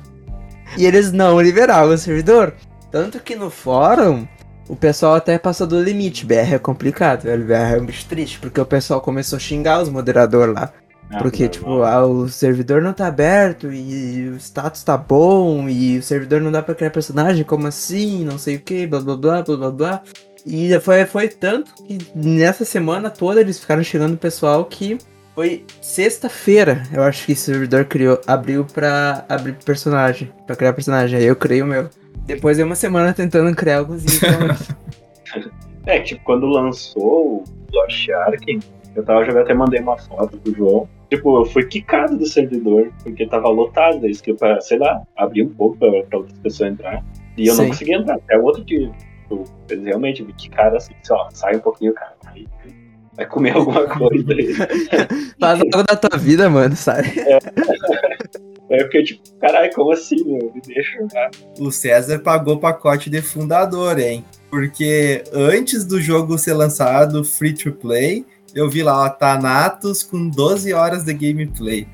E eles não liberavam o servidor. Tanto que no fórum, o pessoal até passou do limite. BR é complicado, velho. BR é um bicho triste, porque o pessoal começou a xingar os moderadores lá. Ah, Porque, tipo, ah, o servidor não tá aberto e o status tá bom e o servidor não dá pra criar personagem, como assim? Não sei o que, blá blá blá blá blá blá. E foi, foi tanto que nessa semana toda eles ficaram chegando o pessoal que foi sexta-feira, eu acho que o servidor criou, abriu pra abrir personagem, pra criar personagem. Aí eu criei o meu. Depois de uma semana tentando criar alguns então, É, tipo, quando lançou o Lost Ark, eu tava jogando, até mandei uma foto pro João. Tipo, eu fui quicado do servidor, porque tava lotado, isso que sei lá, abrir um pouco pra, pra outras pessoas entrar. E eu Sim. não conseguia entrar, até o outro dia. Tipo, eles realmente me quicaram assim, disse, ó, sai um pouquinho, cara. Aí, vai comer alguma coisa. Faz algo da tua vida, mano, sabe? Aí eu fiquei tipo, caralho, como assim, meu? Me deixa jogar. O César pagou pacote de fundador, hein? Porque antes do jogo ser lançado free to play, eu vi lá, ó, Thanatos com 12 horas de gameplay.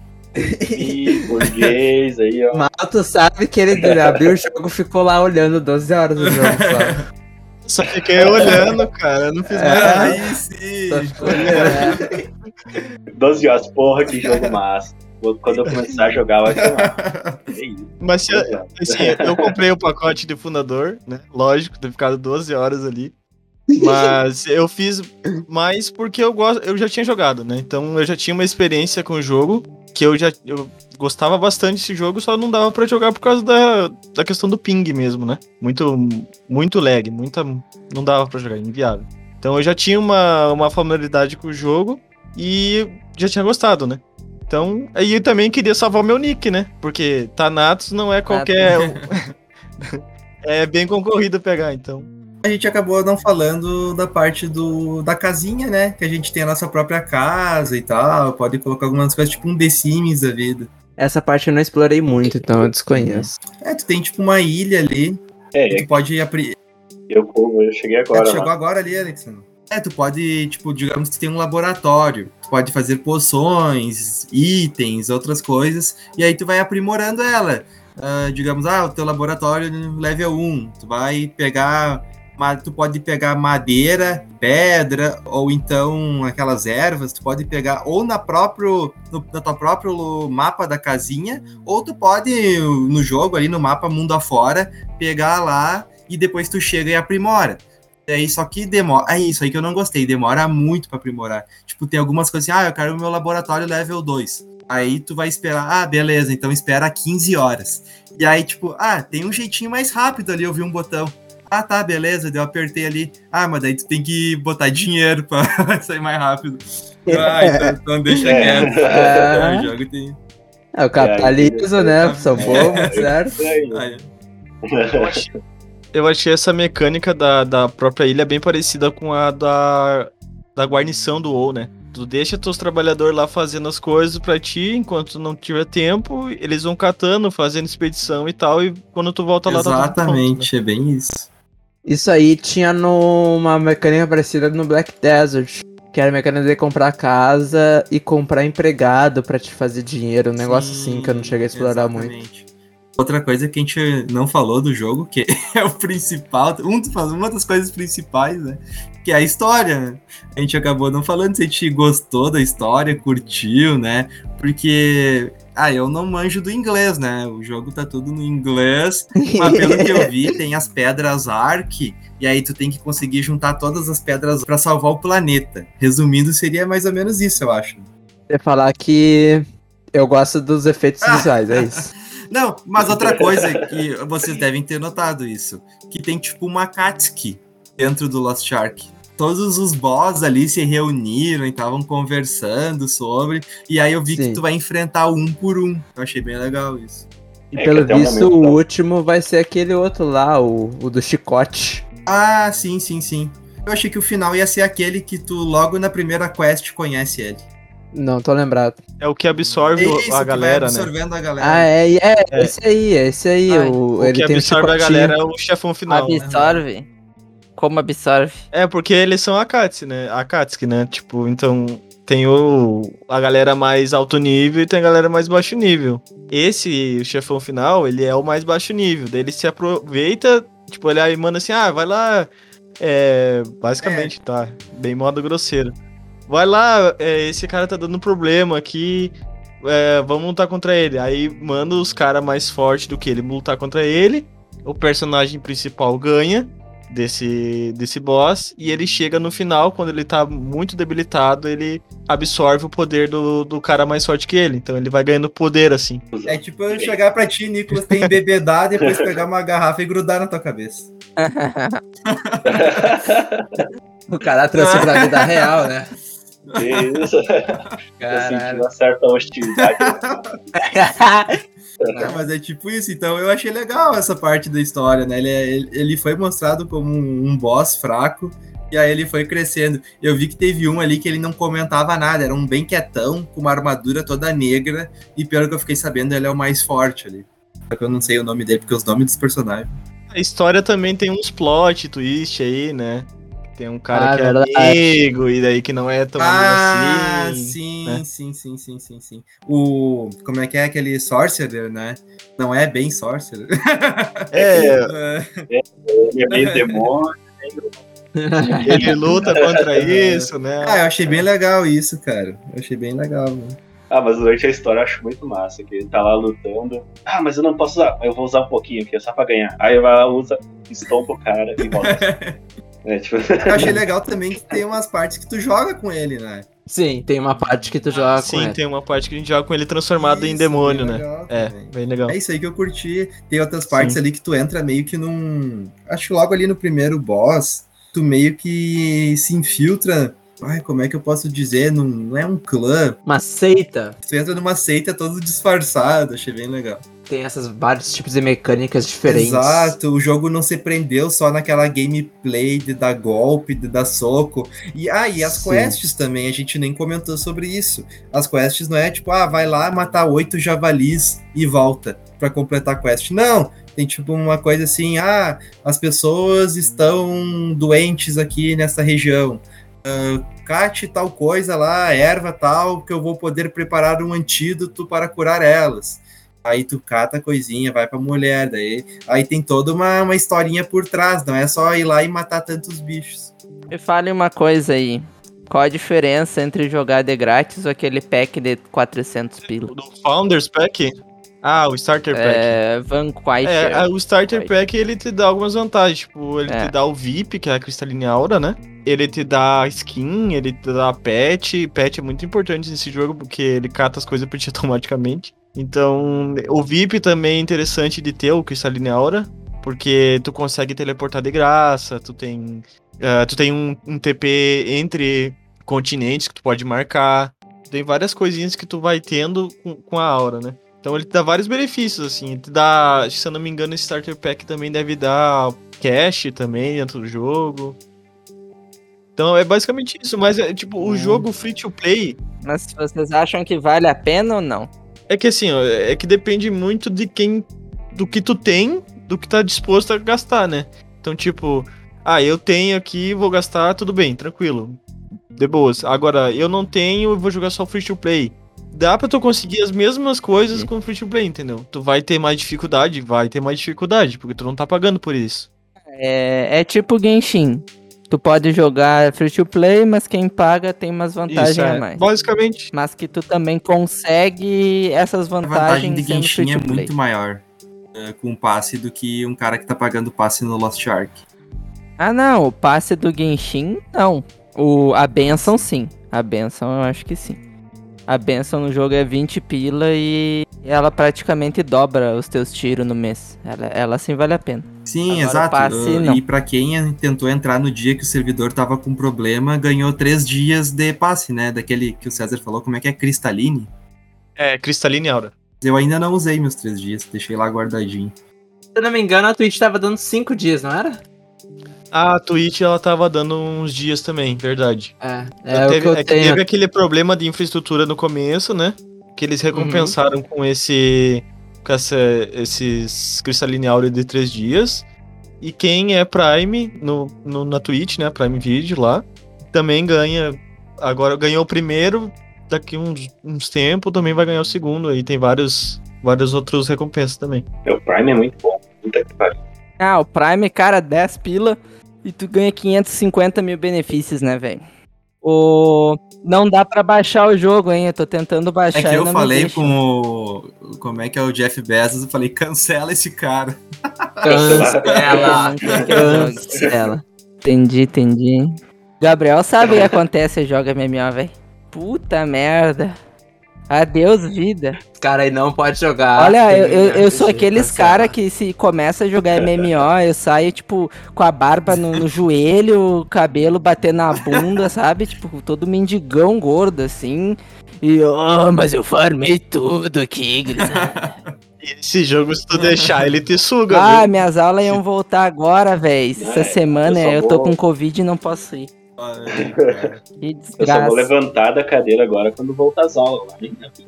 Ih, burguês aí, ó. Mas tu sabe que ele abriu o jogo e ficou lá olhando 12 horas do jogo só. Só fiquei olhando, cara. Eu não fiz mais nada. Aí sim! Só ficou olhando. 12 horas, porra, que jogo massa. Quando eu começar a jogar, vai massa. É isso. Mas se, assim, eu comprei o pacote de fundador, né? Lógico, ter ficado 12 horas ali. Mas eu fiz mais porque eu gosto, eu já tinha jogado, né? Então eu já tinha uma experiência com o jogo que eu já eu gostava bastante desse jogo, só não dava pra jogar por causa da, da questão do ping mesmo, né? Muito muito lag, muita não dava pra jogar, inviável. Então eu já tinha uma, uma familiaridade com o jogo e já tinha gostado, né? Então, aí eu também queria salvar o meu nick, né? Porque Thanatos não é qualquer. é bem concorrido pegar, então. A gente acabou não falando da parte do, da casinha, né? Que a gente tem a nossa própria casa e tal. Pode colocar algumas coisas, tipo um The Sims da vida. Essa parte eu não explorei muito, então eu desconheço. É, tu tem tipo uma ilha ali. É, que tu pode apri... eu, eu cheguei É, agora. tu chegou lá. agora ali, Alexandre? É, tu pode, tipo, digamos que tem um laboratório. Tu pode fazer poções, itens, outras coisas. E aí tu vai aprimorando ela. Ah, digamos, ah, o teu laboratório no level 1. Tu vai pegar. Tu pode pegar madeira, pedra, ou então aquelas ervas, tu pode pegar ou na próprio, no, na tua próprio mapa da casinha, ou tu pode, no jogo ali, no mapa mundo afora, pegar lá e depois tu chega e aprimora. E aí, só que demora. É isso aí que eu não gostei. Demora muito pra aprimorar. Tipo, tem algumas coisas assim, ah, eu quero o meu laboratório level 2. Aí tu vai esperar, ah, beleza, então espera 15 horas. E aí, tipo, ah, tem um jeitinho mais rápido ali, eu vi um botão. Ah, tá, beleza, eu apertei ali. Ah, mas daí tu tem que botar dinheiro pra sair mais rápido. Ah, então, então deixa É. quieto. É. O jogo tem. É o capitalismo, né? São bobos, certo? É. Eu achei, essa mecânica da, da própria ilha bem parecida com a da, da guarnição do WoW, né? Tu deixa teus trabalhadores lá fazendo as coisas pra ti, enquanto não tiver tempo, eles vão catando, fazendo expedição e tal, e quando tu volta lá tá tudo pronto, né? Exatamente, é bem isso. Isso aí tinha numa mecânica parecida no Black Desert. Que era a mecânica de comprar casa e comprar empregado pra te fazer dinheiro. Um negócio assim que eu não cheguei a explorar muito. Outra coisa que a gente não falou do jogo, que é o principal, um uma das coisas principais, né? Que é a história. né? A gente acabou não falando se a gente gostou da história, curtiu, né? Porque, ah, eu não manjo do inglês, né? O jogo tá tudo no inglês, mas pelo que eu vi, tem as pedras Ark, e aí tu tem que conseguir juntar todas as pedras pra salvar o planeta. Resumindo, seria mais ou menos isso, eu acho. Você falar que eu gosto dos efeitos visuais, é isso. Não, mas outra coisa que vocês devem ter notado isso, que tem tipo uma Katsuki dentro do Lost Shark. Todos os boss ali se reuniram e estavam conversando sobre, e aí eu vi que Sim. tu vai enfrentar um por um. Eu achei bem legal isso. E É, pelo que o visto, o tá- último vai ser aquele outro lá, o, o do chicote. Ah, sim, sim, sim. Eu achei que o final ia ser aquele que tu logo na primeira quest conhece ele. Não tô lembrado. É o que absorve o- Isso, a que galera, vai né? absorvendo a galera. Ah, é, é, É. esse aí, é esse aí. Ai, o, O ele que tem um absorve a galera é o chefão final. Absorve. Como absorve? É, porque eles são Akatsuki, né? Akatsuki, né? Tipo, então tem o a galera mais alto nível e tem a galera mais baixo nível. Esse o chefão final, ele é o mais baixo nível. Daí ele se aproveita, tipo, ele aí manda assim: "Ah, vai lá é, basicamente, tá, bem modo grosseiro. Vai lá, é, esse cara tá dando problema aqui, é, vamos lutar contra ele. Aí manda os caras mais fortes do que ele lutar contra ele. O personagem principal ganha desse, desse boss. E ele chega no final, quando ele tá muito debilitado, ele absorve o poder do, do cara mais forte que ele. Então ele vai ganhando poder assim. É tipo eu chegar pra ti, Nicolas, tem embebedar, depois pegar uma garrafa e grudar na tua cabeça. O cara trouxe pra vida real, né? Isso. Eu Caralho. senti uma certa hostilidade. É, mas é tipo isso, então eu achei legal essa parte da história, né? Ele, é- ele, ele foi mostrado como um, um boss fraco, E aí ele foi crescendo. Eu vi que teve um ali que ele não comentava nada, era um bem quietão, com uma armadura toda negra, e pelo que eu fiquei sabendo, ele é o mais forte ali. Só que eu não sei o nome dele, porque os nomes dos personagens. A história também tem uns plot twist aí, né? Tem um cara Ah, que é verdade. amigo e daí que não é tão Ah, assim. sim, né? sim, sim, sim, sim, sim. O. Como é que é aquele Sorcerer, né? Não é bem Sorcerer. É, Ele é meio demônio. ele luta contra isso, né? ah, eu achei bem legal isso, cara. Eu achei bem legal. Né? Ah, mas durante a história eu acho muito massa, que ele tá lá lutando. Ah, mas eu não posso usar, eu vou usar um pouquinho aqui, é só pra ganhar. Aí vai lá, usa, estompa o cara e volta. é, tipo, Eu achei legal também que tem umas partes que tu joga com ele, né? Sim, tem uma parte que tu joga com Sim, ele. tem uma parte que a gente joga com ele transformado em Isso, demônio, bem né? legal É, também. bem legal. É isso aí que eu curti. Tem outras partes Sim. ali que tu entra meio que num. Acho que logo ali no primeiro boss, tu meio que se infiltra. Ai, como é que eu posso dizer? Num, não é um clã. Uma seita Tu entra numa seita todo disfarçado. Achei bem legal. Tem essas vários tipos de mecânicas diferentes. Exato, o jogo não se prendeu só naquela gameplay de dar golpe, de dar soco. E ah, e as Sim. quests também, a gente nem comentou sobre isso. As quests não é tipo, ah, vai lá matar oito javalis e volta pra completar a quest. Não, tem tipo uma coisa assim, ah, as pessoas estão doentes aqui nessa região. Ah, cate tal coisa lá, erva tal, que eu vou poder preparar um antídoto para curar elas. Aí tu cata a coisinha, vai pra mulher, daí Aí tem toda uma, uma historinha por trás, não é só ir lá e matar tantos bichos. Me fale uma coisa aí. Qual a diferença entre jogar de grátis ou aquele pack de 400 pila? Do Founders Pack? Ah, o Starter Pack. É, Vanquish. É, o Starter Vai. Pack ele te dá algumas vantagens. Tipo, ele É. te dá o VIP, que é a Cristaline Aura, né? Ele te dá skin, ele te dá pet. Pet é muito importante nesse jogo, porque ele cata as coisas pra ti automaticamente. Então, o VIP também é interessante de ter, o Cristaline Aura. Porque tu consegue teleportar de graça, tu tem. ah, tu tem um, um TP entre continentes que tu pode marcar. Tem várias coisinhas que tu vai tendo com, com a aura, né? Então ele te dá vários benefícios, assim. Ele te dá, se eu não me engano, esse Starter Pack também deve dar cash também dentro do jogo. Então é basicamente isso, mas é tipo, o Hum. jogo free to play Mas vocês acham que vale a pena ou não? É que assim, ó, é que depende muito de quem. do que tu tem, do que tá disposto a gastar, né? Então, tipo, ah, eu tenho aqui, vou gastar, tudo bem, tranquilo. De boas. Agora, eu não tenho, eu vou jogar só free to play. Dá pra tu conseguir as mesmas coisas com free to play, entendeu? Tu vai ter mais dificuldade, vai ter mais dificuldade, porque tu não tá pagando por isso. É, é tipo Genshin. Tu pode jogar free to play, mas quem paga tem umas vantagens Isso, a é. mais. Basicamente. Mas que tu também consegue essas A vantagem vantagens de Genshin é muito maior é, com o passe do que um cara que tá pagando passe no Lost Ark. Ah, não, o passe do Genshin, não. O, a benção, sim. A benção, eu acho que sim. A benção no jogo é 20 pila e ela praticamente dobra os teus tiros no mês. Ela, ela sim vale a pena. Sim, Agora o exato. passe, Uh, não. E pra quem tentou entrar no dia que o servidor tava com problema, ganhou três dias de passe, né? Daquele que o César falou, como é que é? Cristaline? É, Cristaline Aura. Eu ainda não usei meus três dias, deixei lá guardadinho. Se eu não me engano, a Twitch tava dando 5 dias, não era? A Twitch, ela tava dando uns dias também, verdade. É, é o teve, que eu é que tenho. teve aquele problema de infraestrutura no começo, né? Que eles recompensaram com esse. com essa, esses Cristaline Aura de três dias. E quem é Prime no, no- na Twitch, né? Prime Video lá, também ganha. Agora ganhou o primeiro, daqui uns, uns tempos também vai ganhar o segundo. Aí tem vários, vários outros recompensas também. o Prime é muito bom. Puta que pariu. Ah, o Prime, cara, 10 pila e tu ganha 550 mil benefícios, né, velho? O... Não dá pra baixar o jogo, hein? Eu tô tentando baixar É que e eu falei com o. Como é que é o Jeff Bezos? Eu falei, cancela esse cara. Cancela. Cancela. Entendi, entendi. Gabriel sabe o que acontece joga MMO, velho. Puta merda. Adeus, vida. Os caras aí não pode jogar. Olha, eu, eu, eu sou aqueles cara que se começa a jogar MMO, eu saio, tipo, com a barba no, no joelho, o cabelo batendo na bunda, sabe? Tipo, todo mendigão gordo, assim. E, oh, mas eu farmei tudo aqui. Esse jogo, se tu deixar, ele te suga, Ah, viu? minhas aulas iam voltar agora, velho. Essa É, semana eu eu tô vou- com Covid e não posso ir. Que Eu só desgraça. vou levantar da cadeira agora quando voltar às aulas.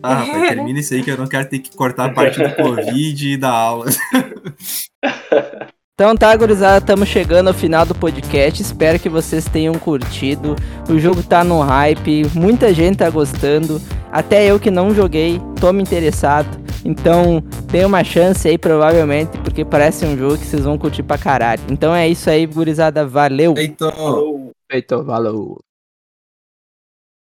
Ah, rapaz, termina isso aí que eu não quero ter que cortar a parte do Covid e da aula. Então tá, gurizada, estamos chegando ao final do podcast. Espero que vocês tenham curtido. O jogo tá no hype, muita gente tá gostando. Até eu que não joguei, tô me interessado. Então, tem uma chance aí, provavelmente, porque parece um jogo que vocês vão curtir pra caralho. Então é isso aí, gurizada. Valeu! Feito. Feito, valeu.